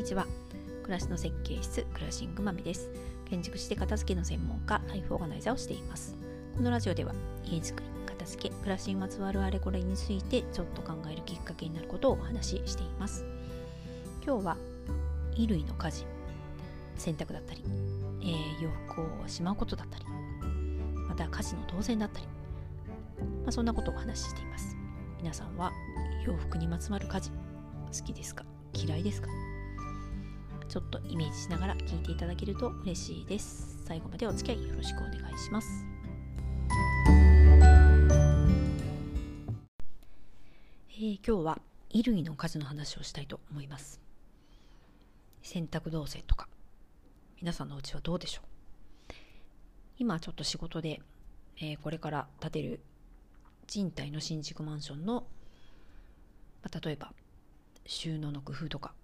にちは。暮らしの設計室クラシングマミです。建築士で片付けの専門家ライフオーガナイザーをしています。このラジオでは家づくり片付け暮らしにまつわるあれこれについてちょっと考えるきっかけになることをお話ししています。今日は衣類の家事洗濯だったり、えー、洋服をしまうことだったりまた家事の当然だったり、まあ、そんなことをお話ししています。皆さんは洋服にまつわる家事好きですか？嫌いですか？ちょっとイメージしながら聞いていただけると嬉しいです。最後までお付き合いよろしくお願いします。えー、今日は衣類の数の話をしたいと思います。洗濯動線とか皆さんのうちはどうでしょう？今ちょっと仕事で、えー、これから建てる賃貸の新築マンションの、まあ、例えば収納の工夫とか、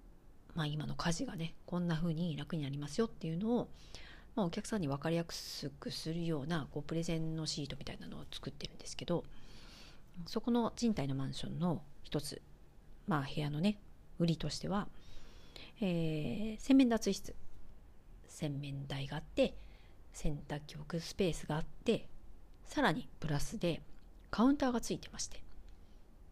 まあ、今の家事がねこんな風に楽になりますよっていうのを、まあ、お客さんに分かりやすくするようなこうプレゼンのシートみたいなのを作ってるんですけどそこの賃貸のマンションの一つ、まあ、部屋のね売りとしては、えー、洗面脱衣室洗面台があって洗濯機置くスペースがあってさらにプラスでカウンターがついてまして。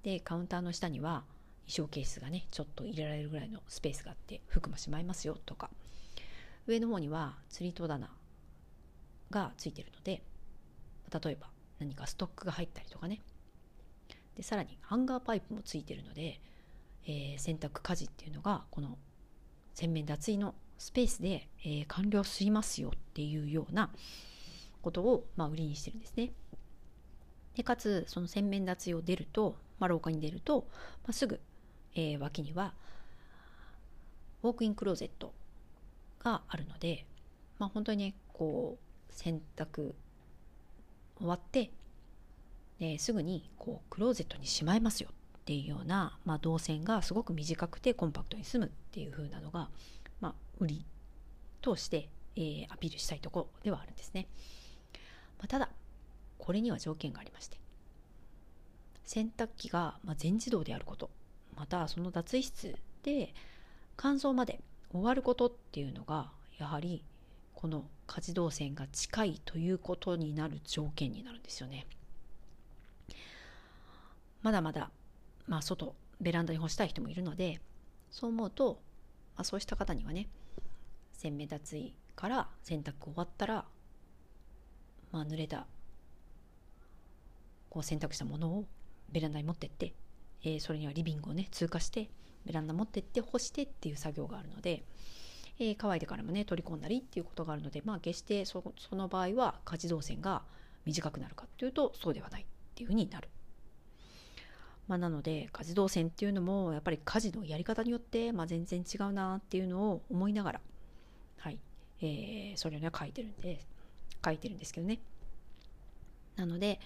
でカウンターの下には衣装ケースがねちょっと入れられるぐらいのスペースがあって服もしまいますよとか上の方には釣り戸棚がついてるので例えば何かストックが入ったりとかねでさらにハンガーパイプもついてるので、えー、洗濯家事っていうのがこの洗面脱衣のスペースで、えー、完了しますよっていうようなことを、まあ、売りにしてるんですね。でかつその洗面脱衣を出ると、まあ、廊下に出ると、まあ、すぐえー、脇にはウォークインクローゼットがあるので、まあ、本当にねこう洗濯終わって、えー、すぐにこうクローゼットにしまいますよっていうような、まあ、動線がすごく短くてコンパクトに済むっていう風なのが、まあ、売りとして、えー、アピールしたいところではあるんですね。まあ、ただこれには条件がありまして洗濯機が、ま全自動であることまたその脱衣室で乾燥まで終わることっていうのがやはりこの家事動線が近いということになる条件になるんですよね。まだまだ、まあ、外ベランダに干したい人もいるのでそう思うと、まあ、そうした方にはね洗面脱衣から洗濯終わったら、まあ、濡れたこう洗濯したものをベランダに持ってってえー、それにはリビングをね通過してベランダ持ってって干してっていう作業があるので、えー、乾いてからもね取り込んだりっていうことがあるのでまあ決してその場合は家事動線が短くなるかっていうとそうではないっていうふうになる。まあ、なので家事動線っていうのもやっぱり家事のやり方によって、まあ、全然違うなっていうのを思いながら、はいえー、それをね書いてるんで書いてるんですけどね。なので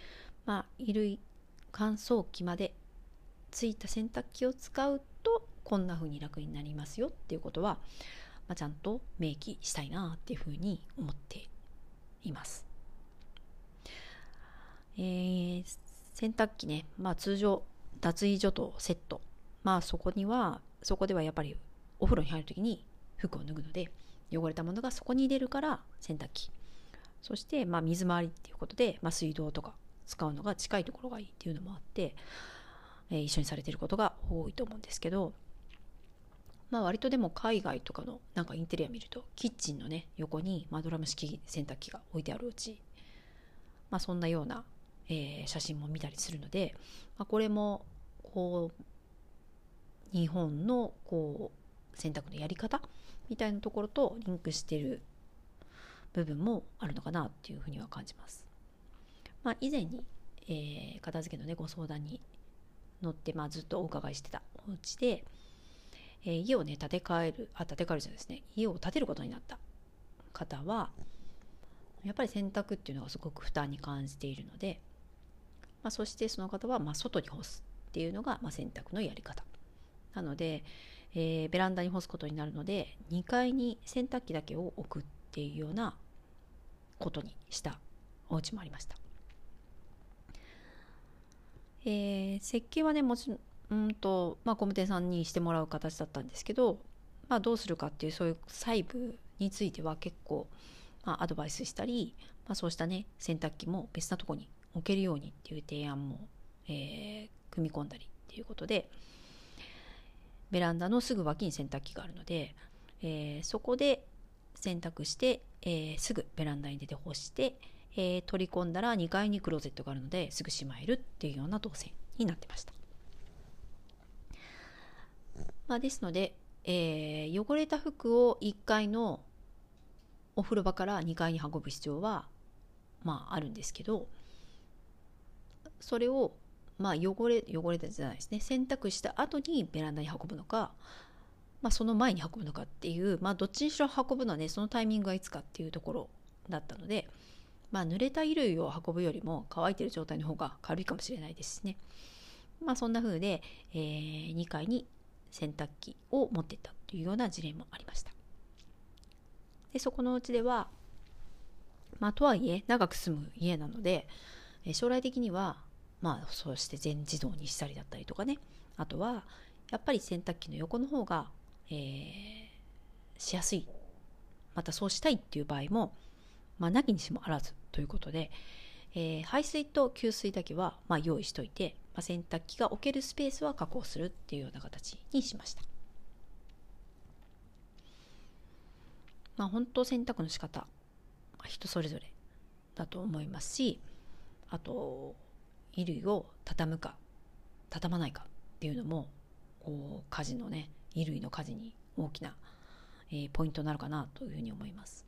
まあ衣類乾燥機までついた洗濯機を使うとこんな風に楽になりますよっていうことは、まあ、ちゃんと明記したいなっていうふうに思っています。えー、洗濯機ね、まあ、通常脱衣所とセットまあそこにはそこではやっぱりお風呂に入る時に服を脱ぐので汚れたものがそこに入れるから洗濯機そしてまあ水回りっていうことで、まあ、水道とか使うのが近いところがいいっていうのもあってえ、一緒にされていることが多いと思うんですけど、まあ、割とでも海外とかのなんかインテリア見るとキッチンのね横に、ま、ドラム式洗濯機が置いてあるうち、まあ、そんなような、え、写真も見たりするので、まあ、これもこう日本のこう洗濯のやり方みたいなところとリンクしてる部分もあるのかなっていうふうには感じます。まあ、以前に、えー、片付けのねご相談に乗って、まあ、ずっとお伺いしてた。お家で、えー、家をね建て替えるあ建て替えるじゃないですね。家を建てることになった。方はやっぱり洗濯っていうのがすごく負担に感じているので、まあ、そしてその方はま外に干すっていうのがま洗濯のやり方。なので、えー、ベランダに干すことになるので2階に洗濯機だけを置くっていうようなことにしたお家もありました。えー、設計はねもちろんうんと、まあ、工務店さんにしてもらう形だったんですけど、まあ、どうするかっていうそういう細部については結構、まあ、アドバイスしたり、まあ、そうしたね洗濯機も別なとこに置けるようにっていう提案も、えー、組み込んだりっていうことでベランダのすぐ脇に洗濯機があるので、えー、そこで洗濯して、えー、すぐベランダに出て干して、えー、取り込んだら2階にクローゼットがあるのですぐしまえるっていうような動線になってました。まあ、ですので、えー、汚れた服を1階のお風呂場から2階に運ぶ必要は、まあ、あるんですけどそれを、まあ、汚れ汚れたじゃないですね洗濯した後にベランダに運ぶのか、まあ、その前に運ぶのかっていう、まあ、どっちにしろ運ぶのはねそのタイミングがいつかっていうところだったので、まあ、濡れた衣類を運ぶよりも乾いてる状態の方が軽いかもしれないですしね。まあ、そんな風で、えー、2階に洗濯機を持っていったというような事例もありました。でそこのうちでは、まあ、とはいえ長く住む家なのでえ将来的には、まあ、そうして全自動にしたりだったりとかねあとはやっぱり洗濯機の横の方が、えー、しやすいまたそうしたいっていう場合も、まあ、なきにしもあらずということで、えー、排水と給水だけは、まあ、用意しといてまあ、洗濯機が置けるスペースは確保するっていうような形にしました。まあ、本当洗濯の仕方人それぞれだと思いますしあと衣類を畳むか畳まないかっていうのもこう家事のね衣類の家事に大きな、えー、ポイントになるかなというふうに思います。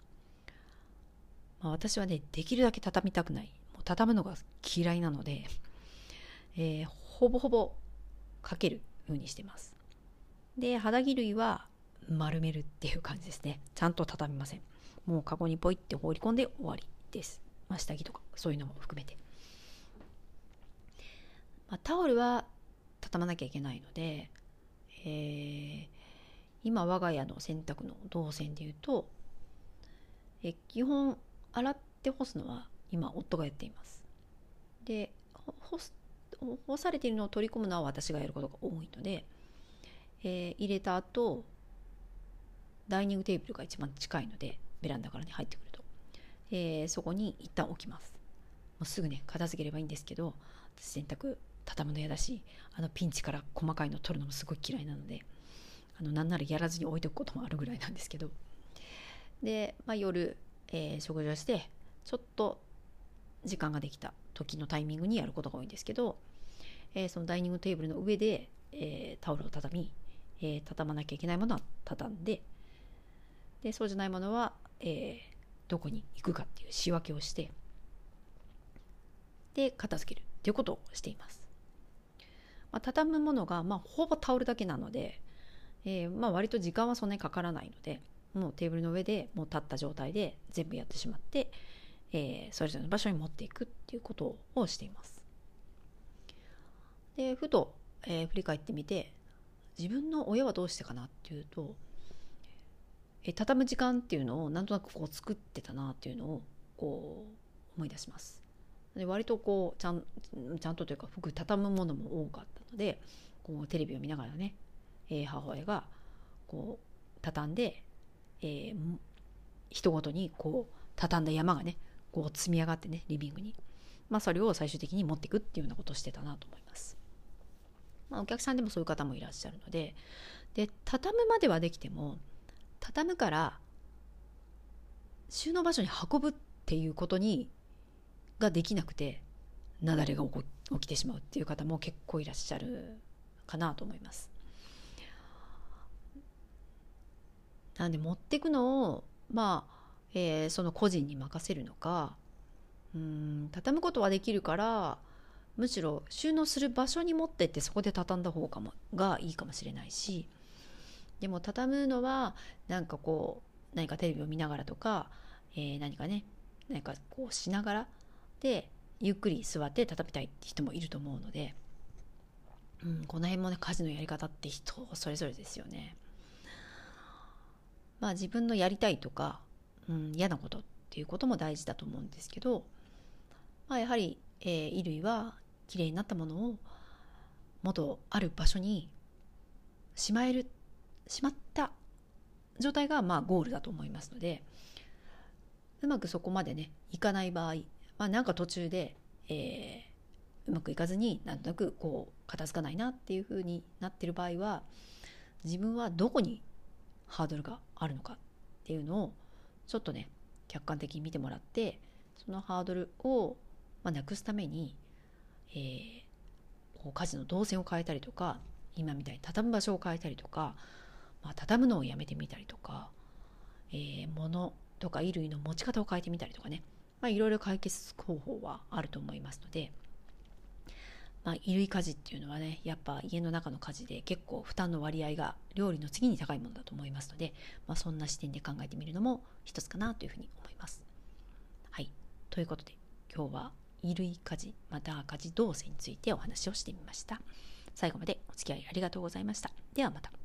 まあ、私はねできるだけ畳みたくないもう畳むのが嫌いなのでえー、ほぼほぼかけるようにしてます。で、肌着類は丸めるっていう感じですね。ちゃんと畳みません。もうカゴにポイって放り込んで終わりです。まあ、下着とかそういうのも含めて。まあ、タオルは畳まなきゃいけないので、えー、今我が家の洗濯の動線で言うと、え基本洗って干すのは今夫がやっています。で干す干されているのを取り込むのは私がやることが多いので、えー、入れた後ダイニングテーブルが一番近いのでベランダからに入ってくると、えー、そこに一旦置きます。もうすぐね片付ければいいんですけど洗濯畳むの嫌だしあのピンチから細かいの取るのもすごい嫌いなのであのなんならやらずに置いておくこともあるぐらいなんですけど。で、まあ、夜、えー、食事をしてちょっと時間ができた時のタイミングにやることが多いんですけどえー、そのダイニングテーブルの上で、えー、タオルを畳み、えー、畳まなきゃいけないものは畳んででそうじゃないものは、えどこに行くかっていう仕分けをしてで片付けるっていうことをしています。まあ、畳むものが、まあ、ほぼタオルだけなので、えまあ、割と時間はそんなにかからないのでもうテーブルの上でもう立った状態で全部やってしまって、えそれぞれの場所に持っていくっていうことをしています。でふと、えー、振り返ってみて自分の親はどうしてかなっていうと、えー、畳む時間っていうのをなんとなくこう作ってたなっていうのをこう思い出します。で割とこうちゃんちゃんとというか服畳むものも多かったのでこうテレビを見ながらね、えー、母親がこう畳んで、えー、人ごとにこう畳んだ山がねこう積み上がってねリビングに、まあ、それを最終的に持っていくっていうようなことをしてたなと思います。まあ、お客さんでもそういう方もいらっしゃるのでで畳むまではできても畳むから収納場所に運ぶっていうことにができなくて雪崩が起きてしまうっていう方も結構いらっしゃるかなと思います。なんで持ってくのをまあ、えー、その個人に任せるのかうん畳むことはできるからむしろ収納する場所に持ってってそこで畳んだ方がもがいいかもしれないしでも畳むのはなんかこう何かテレビを見ながらとか、えー、何かね何かこうしながらでゆっくり座って畳みたいって人もいると思うので、うん、この辺もね家事のやり方って人それぞれですよね。まあ自分のやりたいとか、うん、嫌なことっていうことも大事だと思うんですけど、まあ、やはり、えー、衣類はきれいになったものを元ある場所にしまえるしまった状態がまあゴールだと思いますのでうまくそこまでねいかない場合、まあ、なんか途中で、えー、うまくいかずになんとなくこう片付かないなっていうふうになってる場合は自分はどこにハードルがあるのかっていうのをちょっとね客観的に見てもらってそのハードルを、ま、なくすために、えー、こう家事の動線を変えたりとか今みたいに畳む場所を変えたりとか、まあ、畳むのをやめてみたりとか、えー、物とか衣類の持ち方を変えてみたりとかね、まあ、いろいろ解決方法はあると思いますので、まあ、衣類家事っていうのはねやっぱ家の中の家事で結構負担の割合が料理の次に高いものだと思いますので、まあ、そんな視点で考えてみるのも一つかなというふうに思います。はい、ということで今日は衣類家事また家事動線についてお話をしてみました。最後までお付き合いありがとうございました。ではまた。